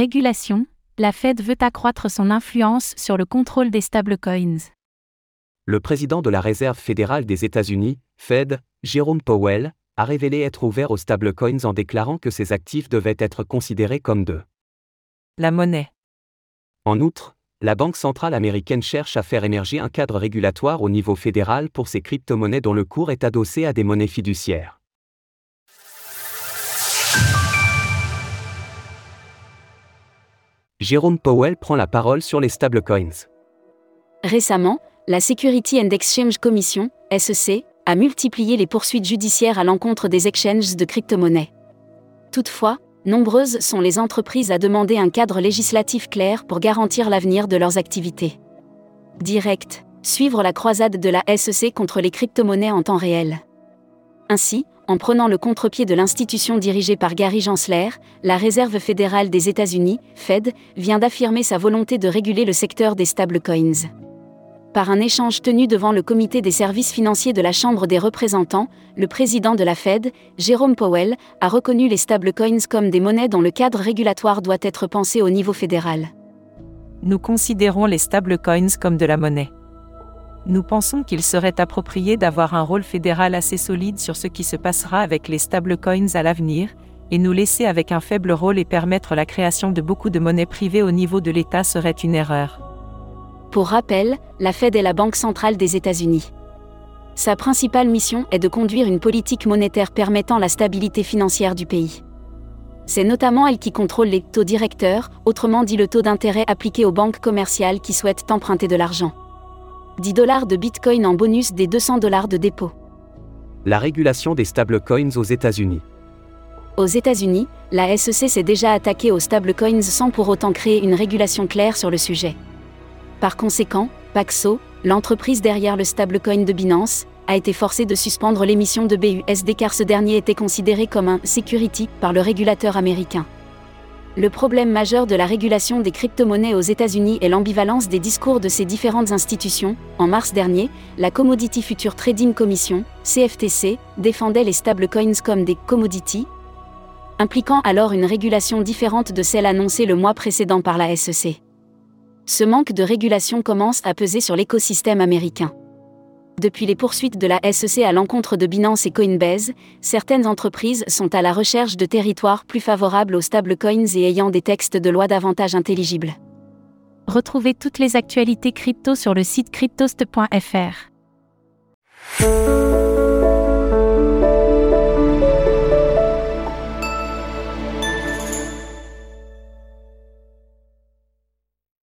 Régulation, la Fed veut accroître son influence sur le contrôle des stablecoins. Le président de la Réserve fédérale des États-Unis, Fed, Jerome Powell, a révélé être ouvert aux stablecoins en déclarant que ces actifs devaient être considérés comme de la monnaie. En outre, la Banque centrale américaine cherche à faire émerger un cadre régulatoire au niveau fédéral pour ces crypto-monnaies dont le cours est adossé à des monnaies fiduciaires. Jérôme Powell prend la parole sur les stablecoins. Récemment, la Security and Exchange Commission, SEC, a multiplié les poursuites judiciaires à l'encontre des exchanges de crypto-monnaies. Toutefois, nombreuses sont les entreprises à demander un cadre législatif clair pour garantir l'avenir de leurs activités. Direct, suivre la croisade de la SEC contre les crypto-monnaies en temps réel. Ainsi, en prenant le contre-pied de l'institution dirigée par Gary Gensler, la Réserve fédérale des États-Unis, Fed, vient d'affirmer sa volonté de réguler le secteur des stablecoins. Par un échange tenu devant le comité des services financiers de la Chambre des représentants, le président de la Fed, Jérôme Powell, a reconnu les stablecoins comme des monnaies dont le cadre régulatoire doit être pensé au niveau fédéral. Nous considérons les stablecoins comme de la monnaie. Nous pensons qu'il serait approprié d'avoir un rôle fédéral assez solide sur ce qui se passera avec les stablecoins à l'avenir, et nous laisser avec un faible rôle et permettre la création de beaucoup de monnaies privées au niveau de l'État serait une erreur. Pour rappel, la Fed est la Banque centrale des États-Unis. Sa principale mission est de conduire une politique monétaire permettant la stabilité financière du pays. C'est notamment elle qui contrôle les taux directeurs, autrement dit le taux d'intérêt appliqué aux banques commerciales qui souhaitent emprunter de l'argent. 10 dollars de Bitcoin en bonus des 200 dollars de dépôt. La régulation des stablecoins aux États-Unis. Aux États-Unis, la SEC s'est déjà attaquée aux stablecoins sans pour autant créer une régulation claire sur le sujet. Par conséquent, Paxo, l'entreprise derrière le stablecoin de Binance, a été forcée de suspendre l'émission de BUSD car ce dernier était considéré comme un security par le régulateur américain. Le problème majeur de la régulation des crypto-monnaies aux États-Unis est l'ambivalence des discours de ces différentes institutions. En mars dernier, la Commodity Future Trading Commission, CFTC, défendait les stablecoins comme des commodities, impliquant alors une régulation différente de celle annoncée le mois précédent par la SEC ce manque de régulation commence à peser sur l'écosystème américain. Depuis les poursuites de la SEC à l'encontre de Binance et Coinbase, certaines entreprises sont à la recherche de territoires plus favorables aux stablecoins et ayant des textes de loi davantage intelligibles. Retrouvez toutes les actualités crypto sur le site cryptost.fr.